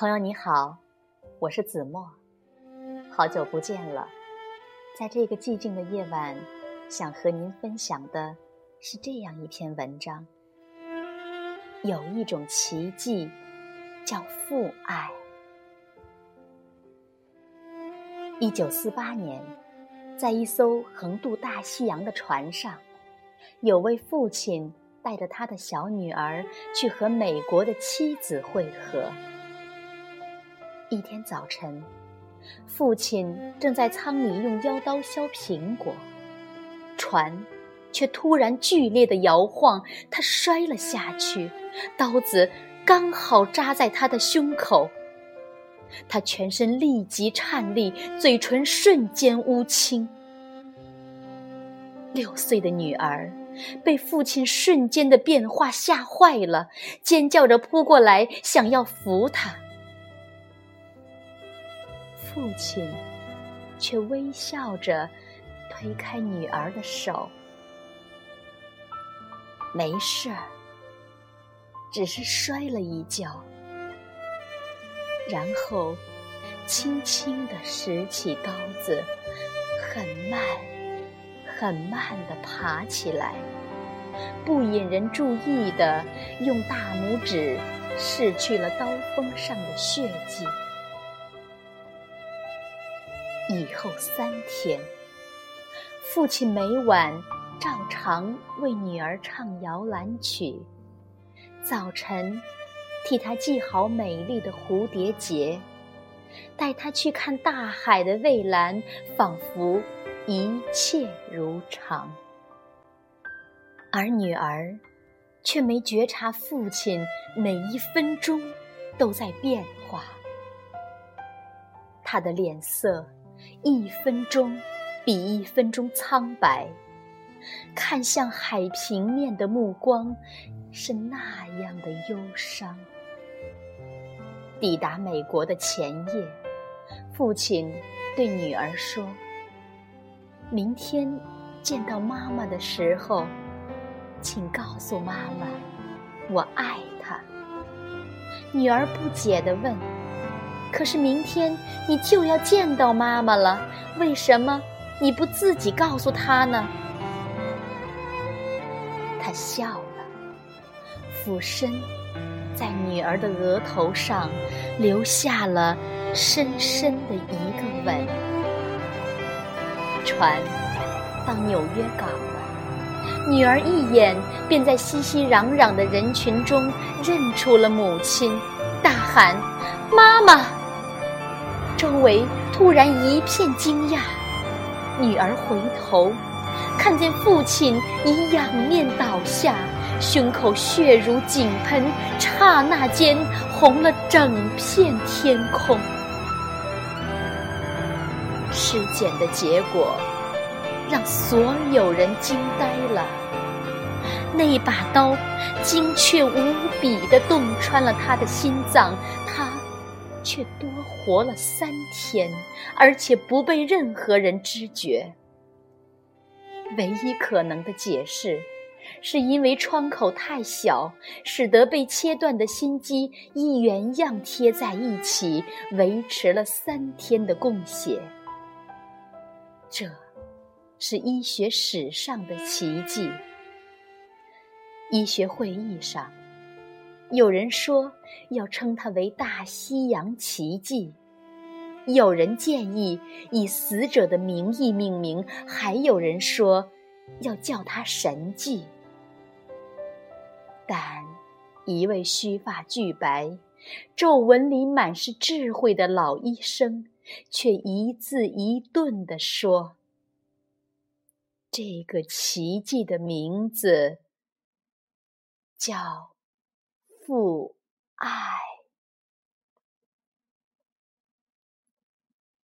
朋友你好，我是子墨，好久不见了。在这个寂静的夜晚，想和您分享的是这样一篇文章：有一种奇迹，叫父爱。一九四八年，在一艘横渡大西洋的船上，有位父亲带着他的小女儿去和美国的妻子会合。一天早晨，父亲正在舱里用腰刀削苹果，船却突然剧烈的摇晃，他摔了下去，刀子刚好扎在他的胸口。他全身立即颤栗，嘴唇瞬间乌青。六岁的女儿被父亲瞬间的变化吓坏了，尖叫着扑过来，想要扶他。父亲却微笑着推开女儿的手，没事儿，只是摔了一跤。然后轻轻地拾起刀子，很慢、很慢地爬起来，不引人注意地用大拇指拭去了刀锋上的血迹。以后三天，父亲每晚照常为女儿唱摇篮曲，早晨替她系好美丽的蝴蝶结，带她去看大海的蔚蓝，仿佛一切如常。而女儿却没觉察父亲每一分钟都在变化，她的脸色。一分钟比一分钟苍白，看向海平面的目光是那样的忧伤。抵达美国的前夜，父亲对女儿说：“明天见到妈妈的时候，请告诉妈妈，我爱她。”女儿不解地问。可是明天你就要见到妈妈了，为什么你不自己告诉她呢？他笑了，俯身在女儿的额头上留下了深深的一个吻。船到纽约港了，女儿一眼便在熙熙攘攘的人群中认出了母亲，大喊：“妈妈！”周围突然一片惊讶，女儿回头，看见父亲已仰面倒下，胸口血如井喷，刹那间红了整片天空。尸检的结果让所有人惊呆了，那把刀精确无比地洞穿了他的心脏，他。却多活了三天，而且不被任何人知觉。唯一可能的解释，是因为窗口太小，使得被切断的心肌一原样贴在一起，维持了三天的供血。这，是医学史上的奇迹。医学会议上。有人说要称它为“大西洋奇迹”，有人建议以死者的名义命名，还有人说要叫它“神迹”。但一位须发俱白、皱纹里满是智慧的老医生，却一字一顿地说：“这个奇迹的名字叫……”父爱。